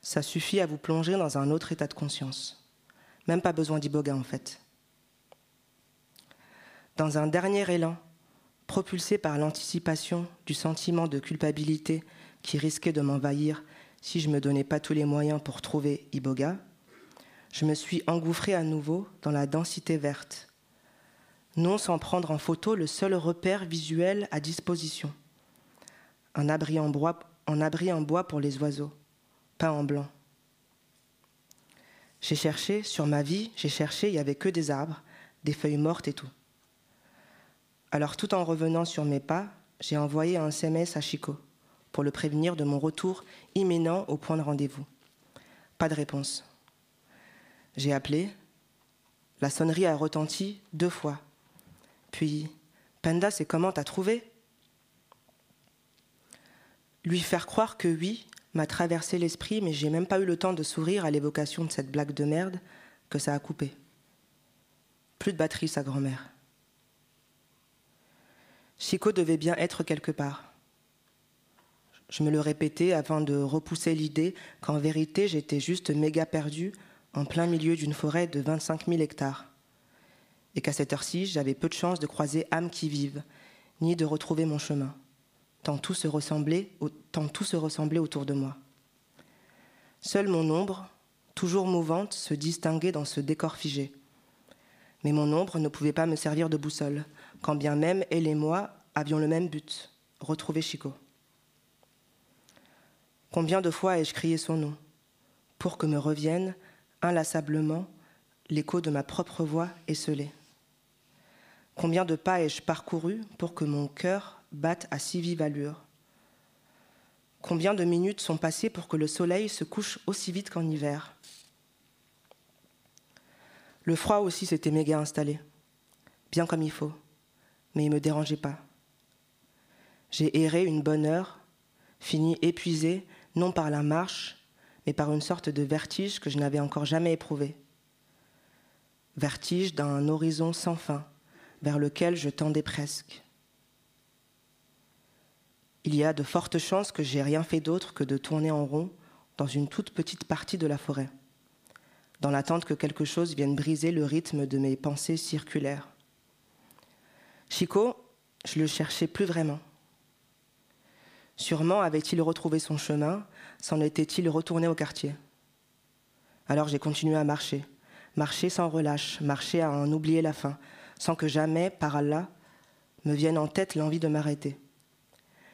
ça suffit à vous plonger dans un autre état de conscience. Même pas besoin d'iboga en fait. Dans un dernier élan, propulsé par l'anticipation du sentiment de culpabilité qui risquait de m'envahir si je ne me donnais pas tous les moyens pour trouver Iboga, je me suis engouffré à nouveau dans la densité verte, non sans prendre en photo le seul repère visuel à disposition, un abri en bois pour les oiseaux, peint en blanc. J'ai cherché, sur ma vie, j'ai cherché, il n'y avait que des arbres, des feuilles mortes et tout. Alors tout en revenant sur mes pas, j'ai envoyé un SMS à Chico pour le prévenir de mon retour imminent au point de rendez-vous. Pas de réponse. J'ai appelé. La sonnerie a retenti deux fois. Puis, Penda, c'est comment t'as trouvé? Lui faire croire que oui m'a traversé l'esprit, mais j'ai même pas eu le temps de sourire à l'évocation de cette blague de merde que ça a coupé. Plus de batterie, sa grand-mère. Chico devait bien être quelque part. Je me le répétais afin de repousser l'idée qu'en vérité j'étais juste méga perdu en plein milieu d'une forêt de 25 000 hectares. Et qu'à cette heure-ci, j'avais peu de chance de croiser âmes qui vivent, ni de retrouver mon chemin tant tout se ressemblait autour de moi. Seule mon ombre, toujours mouvante, se distinguait dans ce décor figé. Mais mon ombre ne pouvait pas me servir de boussole, quand bien même elle et moi avions le même but, retrouver Chico. Combien de fois ai-je crié son nom, pour que me revienne inlassablement l'écho de ma propre voix esselée? Combien de pas ai-je parcouru pour que mon cœur battent à si vive allure? Combien de minutes sont passées pour que le soleil se couche aussi vite qu'en hiver? Le froid aussi s'était méga installé, bien comme il faut, mais il ne me dérangeait pas. J'ai erré une bonne heure, fini épuisé, non par la marche, mais par une sorte de vertige que je n'avais encore jamais éprouvé. Vertige d'un horizon sans fin, vers lequel je tendais presque il y a de fortes chances que j'ai rien fait d'autre que de tourner en rond dans une toute petite partie de la forêt, dans l'attente que quelque chose vienne briser le rythme de mes pensées circulaires. Chico, je le cherchais plus vraiment. Sûrement avait-il retrouvé son chemin, s'en était-il retourné au quartier. Alors j'ai continué à marcher, marcher sans relâche, marcher à en oublier la fin, sans que jamais, par là, me vienne en tête l'envie de m'arrêter.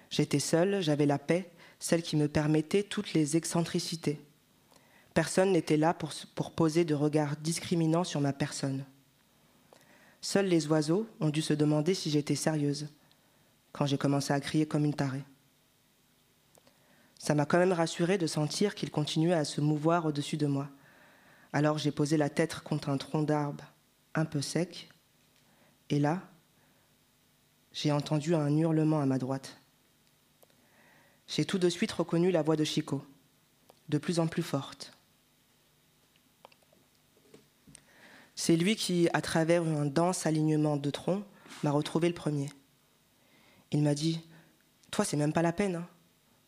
J'étais seule, j'avais la paix, celle qui me permettait toutes les excentricités. Personne n'était là pour, pour poser de regards discriminants sur ma personne. Seuls les oiseaux ont dû se demander si j'étais sérieuse quand j'ai commencé à crier comme une tarée. Ça m'a quand même rassurée de sentir qu'ils continuaient à se mouvoir au-dessus de moi. Alors j'ai posé la tête contre un tronc d'arbre un peu sec, et là, j'ai entendu un hurlement à ma droite j'ai tout de suite reconnu la voix de Chico, de plus en plus forte. C'est lui qui, à travers un dense alignement de troncs, m'a retrouvé le premier. Il m'a dit Toi, c'est même pas la peine. Hein.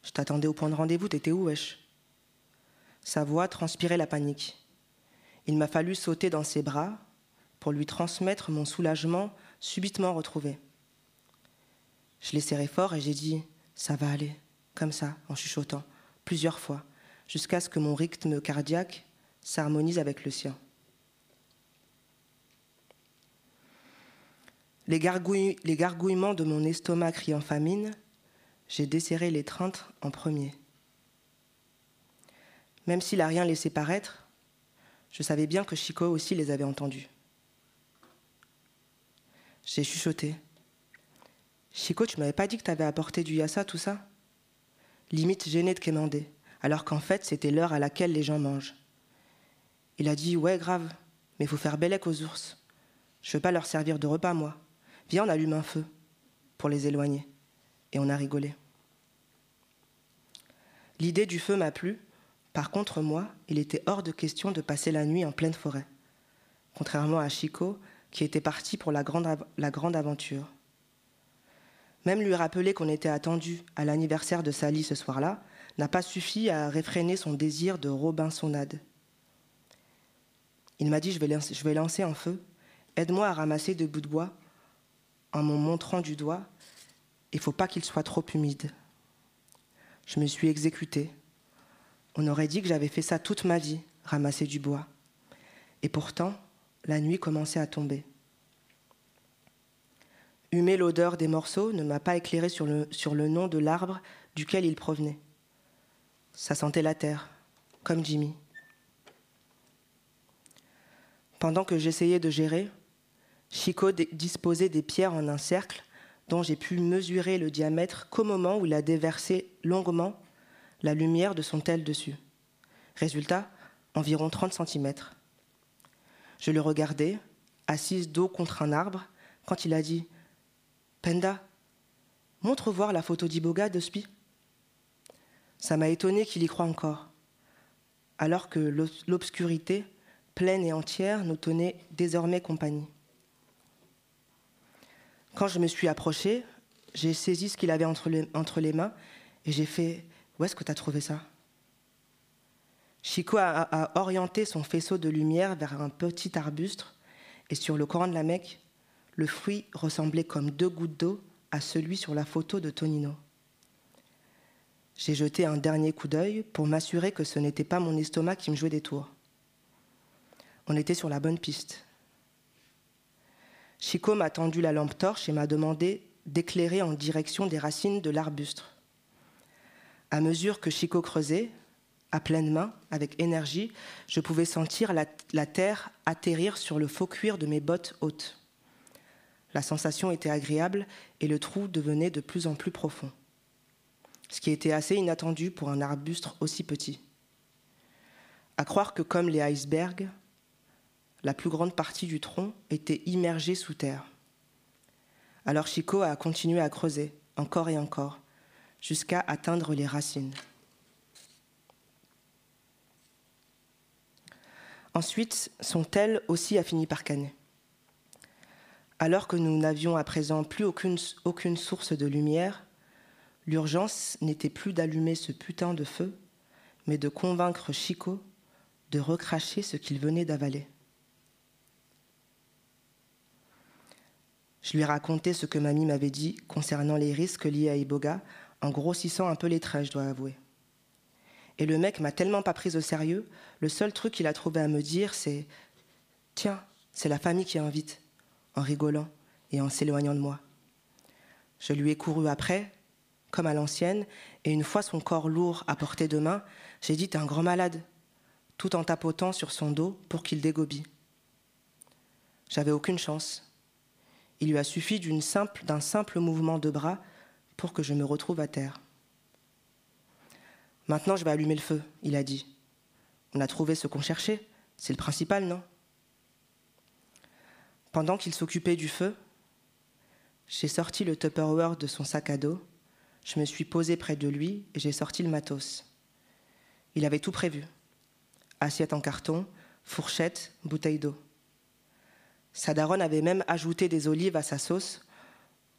Je t'attendais au point de rendez-vous, t'étais où, wesh? Sa voix transpirait la panique. Il m'a fallu sauter dans ses bras pour lui transmettre mon soulagement subitement retrouvé. Je l'ai serré fort et j'ai dit Ça va aller comme ça, en chuchotant, plusieurs fois, jusqu'à ce que mon rythme cardiaque s'harmonise avec le sien. Les, gargouillements de mon estomac criant famine, j'ai desserré l'étreinte en premier. Même s'il n'a rien laissé paraître, je savais bien que Chico aussi les avait entendus. J'ai chuchoté. Chico, tu m'avais pas dit que tu avais apporté du yassa, tout ça? Limite gêné de quémander, alors qu'en fait c'était l'heure à laquelle les gens mangent. Il a dit Ouais, grave, mais faut faire bellec aux ours. Je veux pas leur servir de repas, moi. Viens, on allume un feu pour les éloigner. Et on a rigolé. L'idée du feu m'a plu. Par contre, moi, il était hors de question de passer la nuit en pleine forêt. Contrairement à Chico, qui était parti pour la grande, aventure. Même lui rappeler qu'on était attendu à l'anniversaire de Sally ce soir-là n'a pas suffi à réfréner son désir de Robinsonade. Il m'a dit je vais, lancer, je vais lancer un feu, aide-moi à ramasser des bouts de bois en me montrant du doigt, il faut pas qu'il soit trop humide. Je me suis exécutée. On aurait dit que j'avais fait ça toute ma vie, ramasser du bois. Et pourtant, la nuit commençait à tomber. Humer l'odeur des morceaux ne m'a pas éclairé sur le, sur le nom de l'arbre duquel ils provenaient. Ça sentait la terre, comme Jimmy. Pendant que j'essayais de gérer, Chico disposait des pierres en un cercle dont j'ai pu mesurer le diamètre qu'au moment où il a déversé longuement la lumière de son tel dessus. Résultat, environ 30 cm. Je le regardais, assise dos contre un arbre, quand il a dit Penda, montre voir la photo d'Iboga de Spi. Ça m'a étonné qu'il y croit encore, alors que l'obscurité, pleine et entière, nous tenait désormais compagnie. Quand je me suis approchée, j'ai saisi ce qu'il avait entre les, mains et j'ai fait Où est-ce que tu as trouvé ça? Chico a, orienté son faisceau de lumière vers un petit arbuste et sur le coran de la Mecque, le fruit ressemblait comme deux gouttes d'eau à celui sur la photo de Tonino. J'ai jeté un dernier coup d'œil pour m'assurer que ce n'était pas mon estomac qui me jouait des tours. On était sur la bonne piste. Chico m'a tendu la lampe torche et m'a demandé d'éclairer en direction des racines de l'arbuste. À mesure que Chico creusait, à pleine main, avec énergie, je pouvais sentir la, la, terre atterrir sur le faux cuir de mes bottes hautes. La sensation était agréable et le trou devenait de plus en plus profond, ce qui était assez inattendu pour un arbuste aussi petit. À croire que comme les icebergs, la plus grande partie du tronc était immergée sous terre. Alors Chico a continué à creuser, encore et encore, jusqu'à atteindre les racines. Ensuite, son tel aussi a fini par canner. Alors que nous n'avions à présent plus aucune, aucune source de lumière, l'urgence n'était plus d'allumer ce putain de feu, mais de convaincre Chico de recracher ce qu'il venait d'avaler. Je lui ai raconté ce que mamie m'avait dit concernant les risques liés à Iboga, en grossissant un peu les traits, je dois avouer. Et le mec m'a tellement pas prise au sérieux, le seul truc qu'il a trouvé à me dire, c'est Tiens, c'est la famille qui invite, en rigolant et en s'éloignant de moi. Je lui ai couru après, comme à l'ancienne, et une fois son corps lourd à portée de main, j'ai dit T'es un grand malade, tout en tapotant sur son dos pour qu'il dégobie. J'avais aucune chance. Il lui a suffi d'un simple, mouvement de bras pour que je me retrouve à terre. Maintenant, je vais allumer le feu, il a dit. On a trouvé ce qu'on cherchait, c'est le principal, non? Pendant qu'il s'occupait du feu, j'ai sorti le Tupperware de son sac à dos, je me suis posé près de lui et j'ai sorti le matos. Il avait tout prévu. Assiette en carton, fourchette, bouteille d'eau. Sa daronne avait même ajouté des olives à sa sauce.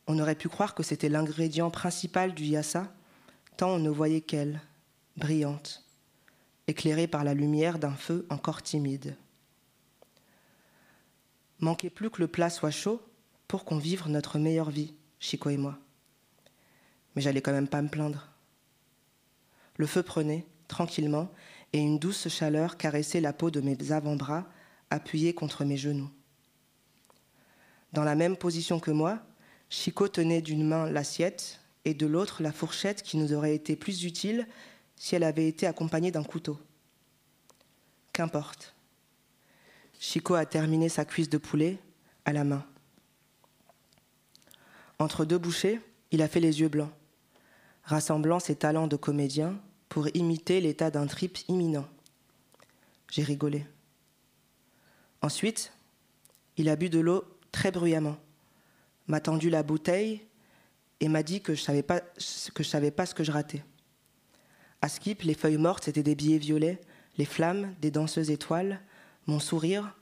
On aurait pu croire que c'était l'ingrédient principal du yassa, tant on ne voyait qu'elle, brillante, éclairée par la lumière d'un feu encore timide. Manquait plus que le plat soit chaud pour qu'on vive notre meilleure vie, Chico et moi. Mais j'allais quand même pas me plaindre. Le feu prenait, tranquillement, et une douce chaleur caressait la peau de mes avant-bras appuyés contre mes genoux. Dans la même position que moi, Chico tenait d'une main l'assiette et de l'autre la fourchette qui nous aurait été plus utile si elle avait été accompagnée d'un couteau. Qu'importe. Chico a terminé sa cuisse de poulet à la main. Entre deux bouchées, il a fait les yeux blancs, rassemblant ses talents de comédien pour imiter l'état d'un trip imminent. J'ai rigolé. Ensuite, il a bu de l'eau très bruyamment, m'a tendu la bouteille et m'a dit que je savais, pas, savais pas ce que je ratais. À Skip, les feuilles mortes étaient des billets violets, les flammes des danseuses étoiles, mon sourire,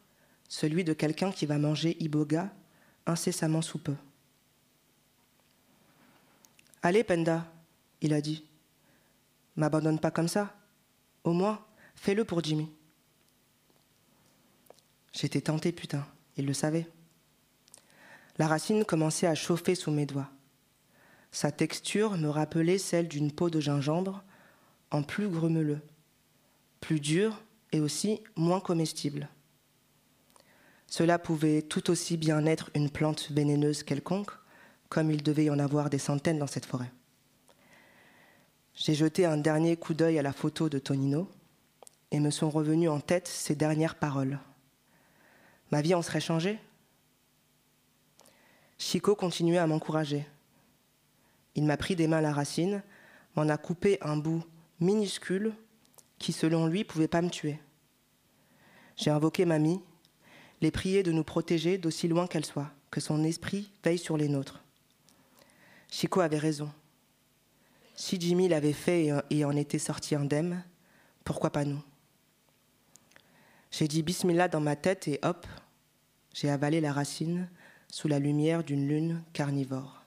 celui de quelqu'un qui va manger iboga incessamment sous peu. Allez, Penda, il a dit. M'abandonne pas comme ça. Au moins, fais-le pour Jimmy. J'étais tentée, putain, il le savait. La racine commençait à chauffer sous mes doigts. Sa texture me rappelait celle d'une peau de gingembre, en plus grumeleux, plus dur et aussi moins comestible. Cela pouvait tout aussi bien être une plante vénéneuse quelconque, comme il devait y en avoir des centaines dans cette forêt. J'ai jeté un dernier coup d'œil à la photo de Tonino et me sont revenues en tête ses dernières paroles. Ma vie en serait changée? Chico continuait à m'encourager. Il m'a pris des mains la racine, m'en a coupé un bout minuscule qui, selon lui, pouvait pas me tuer. J'ai invoqué mamie, les prié de nous protéger d'aussi loin qu'elle soit, que son esprit veille sur les nôtres. Chico avait raison. Si Jimmy l'avait fait et en était sorti indemne, pourquoi pas nous? J'ai dit bismillah dans ma tête et hop, j'ai avalé la racine sous la lumière d'une lune carnivore.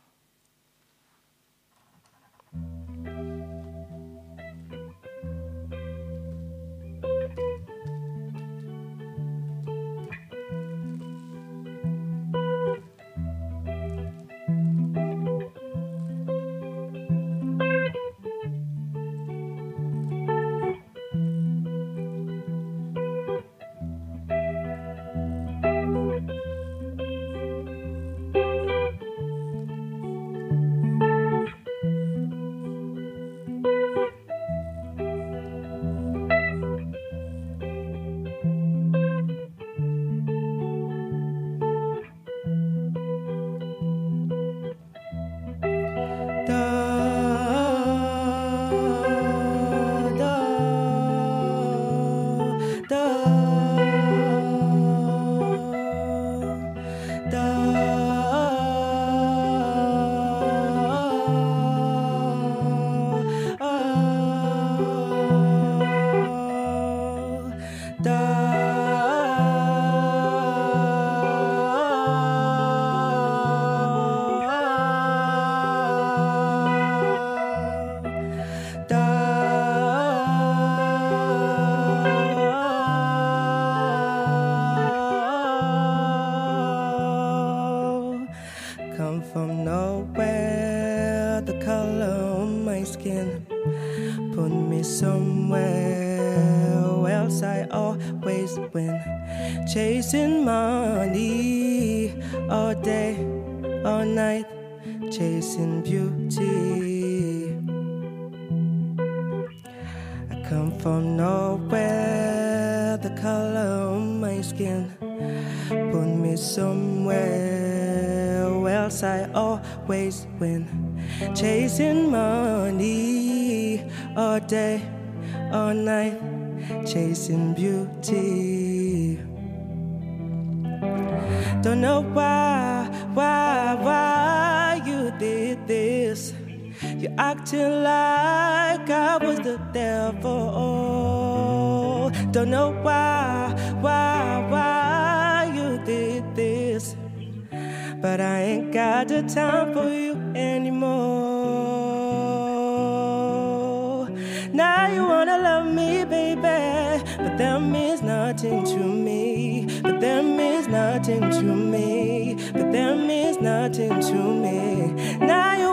Acting like I was the devil. Don't know why, why, why you did this. But I ain't got the time for you anymore. Now you wanna love me, baby, but that means nothing to me. But that means nothing to me. But that means nothing to me. Now you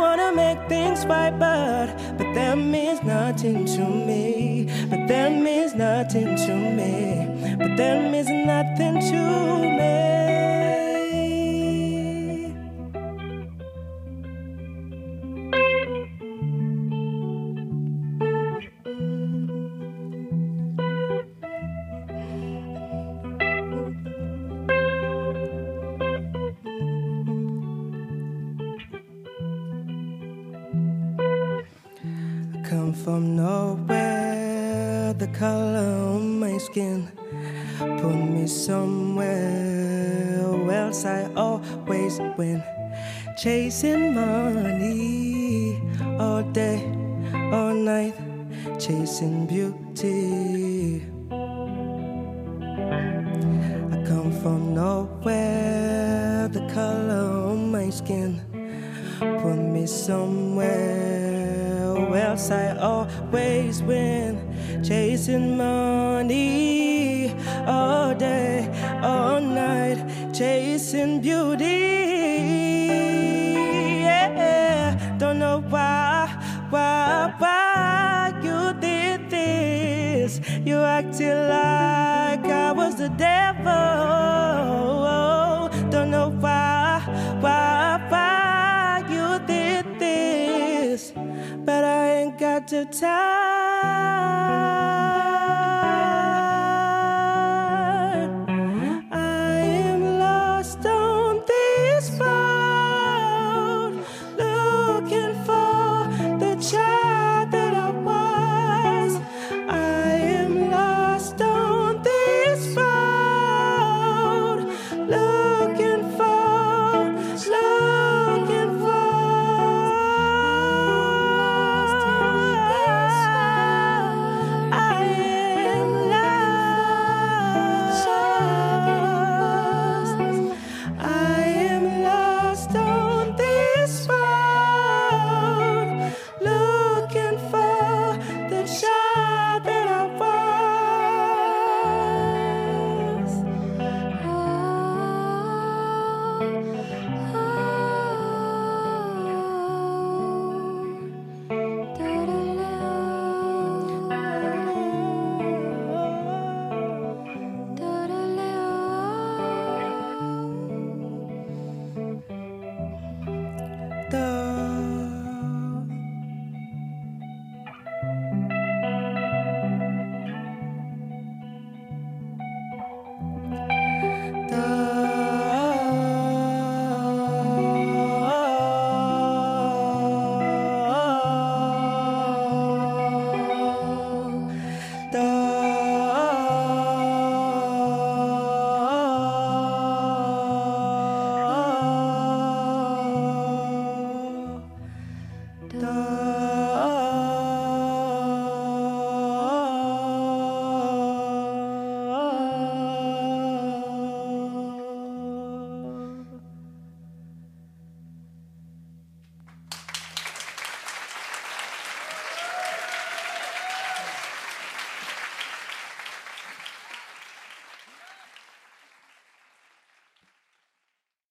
things right, but but that means nothing to me. But that means nothing to me. But that means nothing to me. Chasing money all day, all night, chasing beauty.